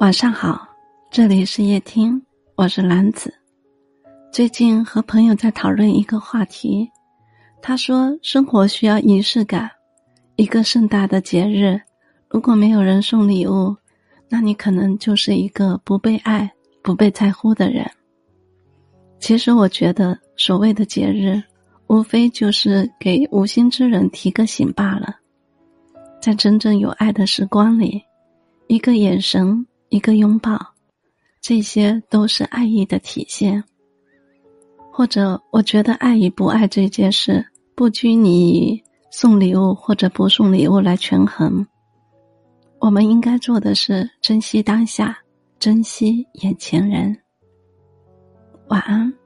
晚上好，这里是夜听，我是兰子。最近和朋友在讨论一个话题，他说生活需要仪式感，一个盛大的节日，如果没有人送礼物，那你可能就是一个不被爱、不被在乎的人。其实我觉得，所谓的节日，无非就是给无心之人提个醒罢了。在真正有爱的时光里，一个眼神。一个拥抱，这些都是爱意的体现。或者，我觉得爱与不爱这件事，不拘泥于送礼物或者不送礼物来权衡。我们应该做的是珍惜当下，珍惜眼前人。晚安。